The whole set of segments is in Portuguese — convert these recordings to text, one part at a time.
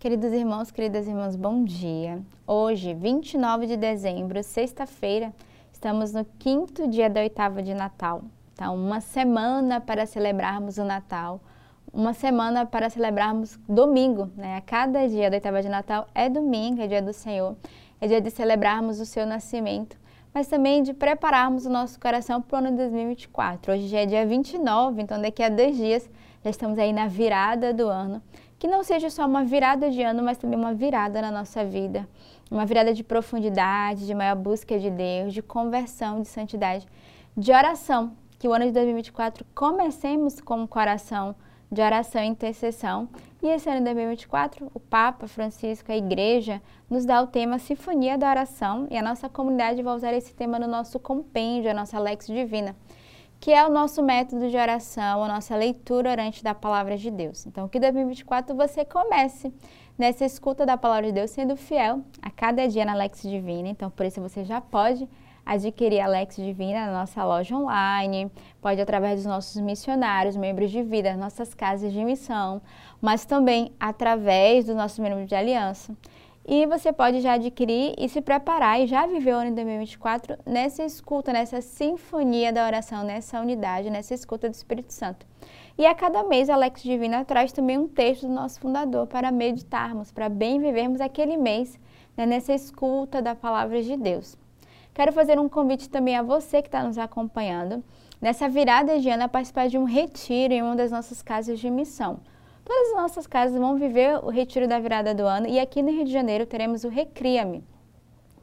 Queridos irmãos, queridas irmãs, bom dia. Hoje, 29 de dezembro, sexta-feira, estamos no quinto dia da oitava de Natal. Então, uma semana para celebrarmos o Natal, uma semana para celebrarmos domingo, né? A cada dia da oitava de Natal é domingo, é dia do Senhor, é dia de celebrarmos o seu nascimento, mas também de prepararmos o nosso coração para o ano 2024. Hoje já é dia 29, então daqui a dois dias já estamos aí na virada do ano que não seja só uma virada de ano, mas também uma virada na nossa vida. Uma virada de profundidade, de maior busca de Deus, de conversão, de santidade, de oração. Que o ano de 2024 comecemos com um coração de oração e intercessão. E esse ano de 2024, o Papa Francisco, a Igreja, nos dá o tema Sinfonia da Oração e a nossa comunidade vai usar esse tema no nosso compêndio, a nossa Lex Divina que é o nosso método de oração, a nossa leitura orante da palavra de Deus. Então, que 2024 você comece nessa escuta da palavra de Deus sendo fiel a cada dia na Lex Divina. Então, por isso você já pode adquirir a Lex Divina na nossa loja online, pode através dos nossos missionários, membros de vida, nossas casas de missão, mas também através dos nossos membros de aliança. E você pode já adquirir e se preparar e já viver o ano de 2024 nessa escuta, nessa sinfonia da oração, nessa unidade, nessa escuta do Espírito Santo. E a cada mês, Alex Divina traz também um texto do nosso fundador para meditarmos, para bem vivermos aquele mês né, nessa escuta da palavra de Deus. Quero fazer um convite também a você que está nos acompanhando nessa virada de ano a participar de um retiro em uma das nossas casas de missão. Todas as nossas casas vão viver o retiro da virada do ano e aqui no Rio de Janeiro teremos o Recria-me,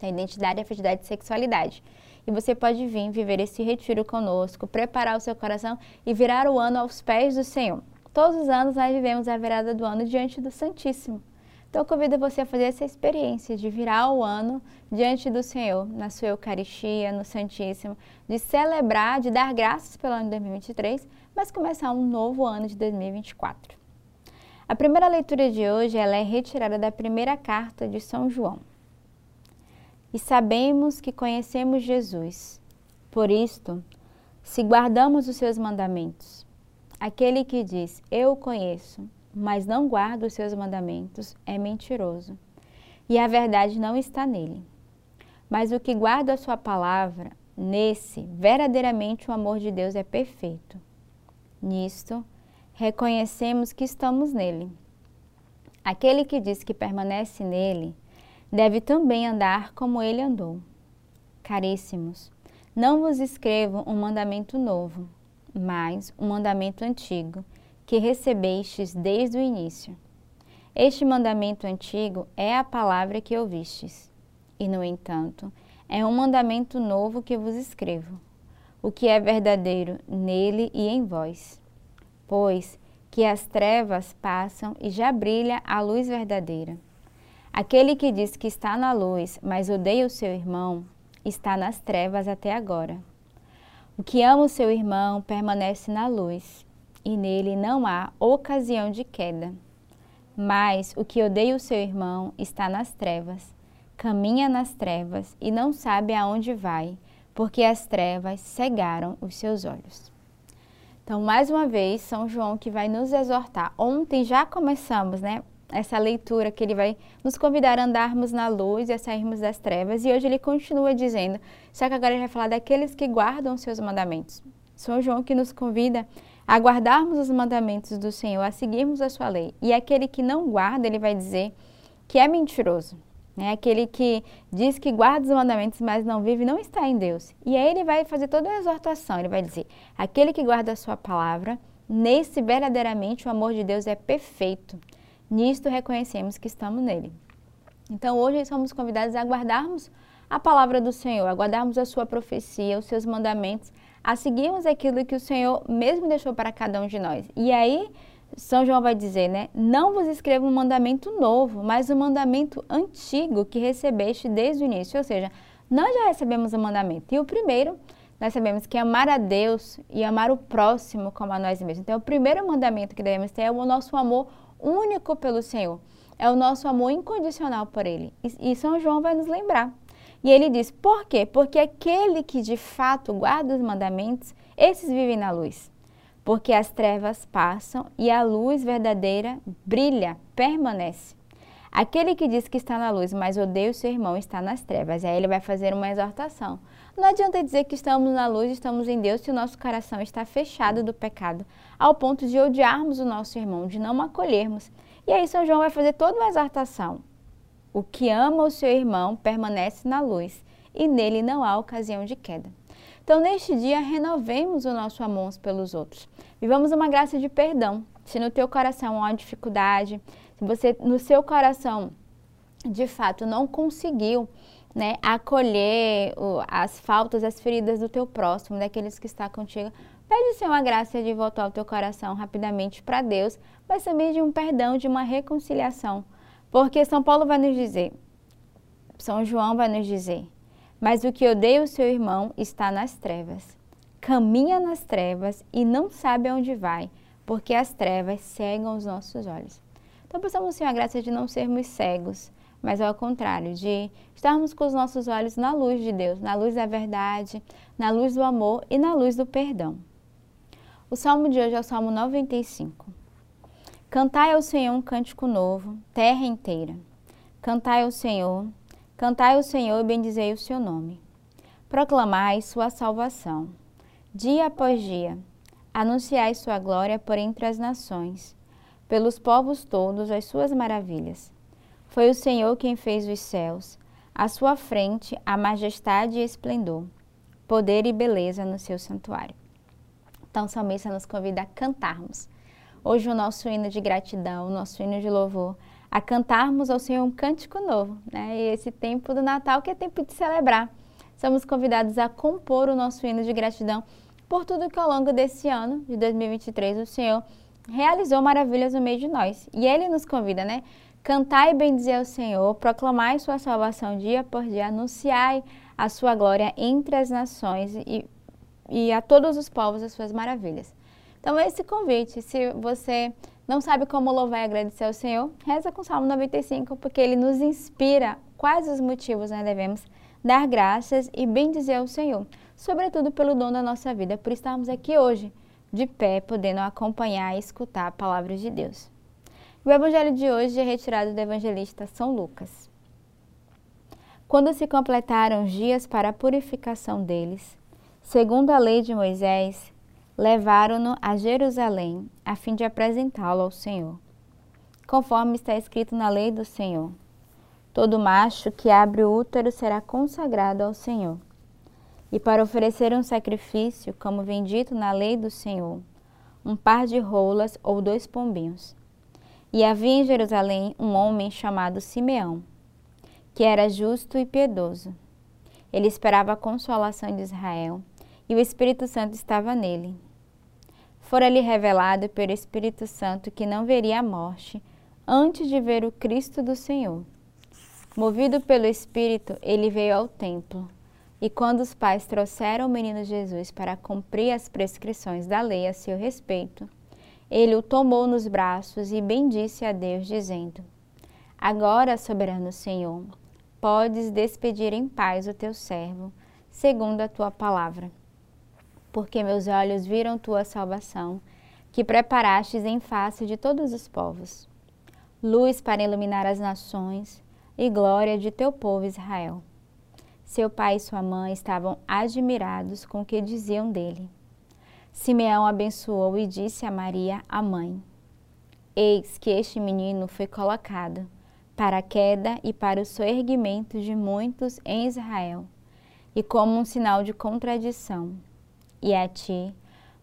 a identidade, afetividade e sexualidade. E você pode vir viver esse retiro conosco, preparar o seu coração e virar o ano aos pés do Senhor. Todos os anos nós vivemos a virada do ano diante do Santíssimo. Então eu convido você a fazer essa experiência de virar o ano diante do Senhor, na sua Eucaristia, no Santíssimo, de celebrar, de dar graças pelo ano de 2023, mas começar um novo ano de 2024. A primeira leitura de hoje ela é retirada da primeira carta de São João. E sabemos que conhecemos Jesus. Por isto, se guardamos os seus mandamentos, aquele que diz, eu o conheço, mas não guarda os seus mandamentos, é mentiroso. E a verdade não está nele. Mas o que guarda a sua palavra, nesse, verdadeiramente o amor de Deus é perfeito. Nisto, reconhecemos que estamos nele. Aquele que diz que permanece nele deve também andar como ele andou. Caríssimos, não vos escrevo um mandamento novo, mas um mandamento antigo, que recebestes desde o início. Este mandamento antigo é a palavra que ouvistes, e, no entanto, é um mandamento novo que vos escrevo, o que é verdadeiro nele e em vós pois que as trevas passam e já brilha a luz verdadeira. Aquele que diz que está na luz, mas odeia o seu irmão, está nas trevas até agora. O que ama o seu irmão permanece na luz, e nele não há ocasião de queda. Mas o que odeia o seu irmão está nas trevas, caminha nas trevas e não sabe aonde vai, porque as trevas cegaram os seus olhos. Então, mais uma vez, São João que vai nos exortar. Ontem já começamos, né? Essa leitura que ele vai nos convidar a andarmos na luz e a sairmos das trevas. E hoje ele continua dizendo, só que agora ele vai falar daqueles que guardam os seus mandamentos. São João que nos convida a guardarmos os mandamentos do Senhor, a seguirmos a sua lei. E aquele que não guarda, ele vai dizer que é mentiroso. Né? Aquele que diz que guarda os mandamentos, mas não vive, não está em Deus. E aí ele vai fazer toda a exortação, ele vai dizer, aquele que guarda a sua palavra, nesse verdadeiramente o amor de Deus é perfeito. Nisto reconhecemos que estamos nele. Então hoje somos convidados a guardarmos a palavra do Senhor, a guardarmos a sua profecia, os seus mandamentos, a seguirmos aquilo que o Senhor mesmo deixou para cada um de nós. E aí são João vai dizer, né? Não vos escrevo um mandamento novo, mas um mandamento antigo que recebeste desde o início. Ou seja, nós já recebemos o um mandamento. E o primeiro, nós sabemos que amar a Deus e amar o próximo como a nós mesmos. Então, o primeiro mandamento que devemos ter é o nosso amor único pelo Senhor. É o nosso amor incondicional por Ele. E São João vai nos lembrar. E ele diz: por quê? Porque aquele que de fato guarda os mandamentos, esses vivem na luz porque as trevas passam e a luz verdadeira brilha, permanece. Aquele que diz que está na luz, mas odeia o seu irmão, está nas trevas. E aí ele vai fazer uma exortação. Não adianta dizer que estamos na luz, estamos em Deus, se o nosso coração está fechado do pecado, ao ponto de odiarmos o nosso irmão, de não acolhermos. E aí São João vai fazer toda uma exortação. O que ama o seu irmão permanece na luz, e nele não há ocasião de queda. Então, neste dia, renovemos o nosso amor uns pelos outros. Vivamos uma graça de perdão. Se no teu coração há dificuldade, se você no seu coração de fato não conseguiu né, acolher as faltas, as feridas do teu próximo, daqueles que está contigo, pede o Senhor a graça de voltar o teu coração rapidamente para Deus, mas também de um perdão, de uma reconciliação. Porque São Paulo vai nos dizer, São João vai nos dizer, mas o que odeia o seu irmão está nas trevas. Caminha nas trevas e não sabe aonde vai, porque as trevas cegam os nossos olhos. Então, precisamos ter a graça de não sermos cegos, mas ao contrário, de estarmos com os nossos olhos na luz de Deus, na luz da verdade, na luz do amor e na luz do perdão. O salmo de hoje é o Salmo 95. Cantai ao Senhor um cântico novo, terra inteira. Cantai ao Senhor, cantai ao Senhor e bendizei o seu nome. Proclamai sua salvação. Dia após dia, anunciai sua glória por entre as nações pelos povos todos as suas maravilhas. Foi o Senhor quem fez os céus, à sua frente a majestade e esplendor, poder e beleza no seu santuário. Então, o salmista nos convida a cantarmos. Hoje, o nosso hino de gratidão, o nosso hino de louvor, a cantarmos ao Senhor um cântico novo, né? E esse tempo do Natal que é tempo de celebrar. Somos convidados a compor o nosso hino de gratidão por tudo que ao longo desse ano de 2023 o Senhor realizou maravilhas no meio de nós. E ele nos convida, né? Cantai e bendizer ao Senhor, proclamai sua salvação dia por dia, anunciai a sua glória entre as nações e, e a todos os povos as suas maravilhas. Então, esse convite, se você não sabe como louvar e agradecer ao Senhor, reza com o Salmo 95, porque ele nos inspira quais os motivos nós devemos dar graças e bendizer ao Senhor, sobretudo pelo dom da nossa vida, por estarmos aqui hoje de pé, podendo acompanhar e escutar a palavra de Deus. O evangelho de hoje é retirado do evangelista São Lucas. Quando se completaram os dias para a purificação deles, segundo a lei de Moisés, levaram-no a Jerusalém, a fim de apresentá-lo ao Senhor. Conforme está escrito na lei do Senhor: todo macho que abre o útero será consagrado ao Senhor e para oferecer um sacrifício, como vem dito na lei do Senhor, um par de rolas ou dois pombinhos. E havia em Jerusalém um homem chamado Simeão, que era justo e piedoso. Ele esperava a consolação de Israel, e o Espírito Santo estava nele. Fora-lhe revelado pelo Espírito Santo que não veria a morte antes de ver o Cristo do Senhor. Movido pelo Espírito, ele veio ao templo. E quando os pais trouxeram o menino Jesus para cumprir as prescrições da lei a seu respeito, ele o tomou nos braços e bendisse a Deus, dizendo: Agora, soberano Senhor, podes despedir em paz o teu servo, segundo a tua palavra. Porque meus olhos viram tua salvação, que preparastes em face de todos os povos, luz para iluminar as nações e glória de teu povo Israel. Seu pai e sua mãe estavam admirados com o que diziam dele. Simeão abençoou e disse a Maria, a mãe: Eis que este menino foi colocado para a queda e para o soerguimento de muitos em Israel, e como um sinal de contradição. E a ti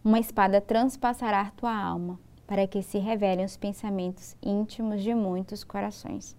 uma espada transpassará tua alma, para que se revelem os pensamentos íntimos de muitos corações.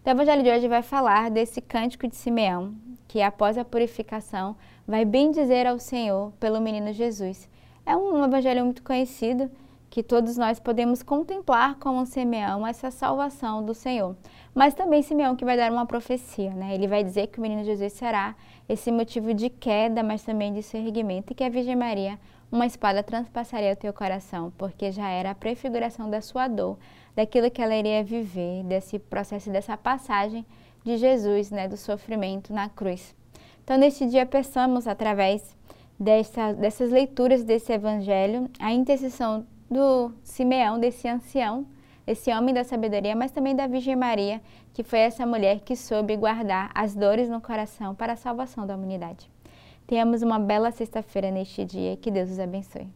Então, o Evangelho de hoje vai falar desse cântico de Simeão, que após a purificação vai bem dizer ao Senhor pelo menino Jesus. É um evangelho muito conhecido que todos nós podemos contemplar como Simeão essa salvação do Senhor. Mas também Simeão que vai dar uma profecia, né? Ele vai dizer que o menino Jesus será esse motivo de queda, mas também de seu erguimento e que a Virgem Maria, uma espada transpassaria o teu coração, porque já era a prefiguração da sua dor, daquilo que ela iria viver, desse processo, dessa passagem de Jesus, né, do sofrimento na cruz. Então, neste dia, peçamos, através dessa, dessas leituras desse evangelho, a intercessão do Simeão, desse ancião, esse homem da sabedoria, mas também da Virgem Maria, que foi essa mulher que soube guardar as dores no coração para a salvação da humanidade. Tenhamos uma bela sexta-feira neste dia. Que Deus os abençoe.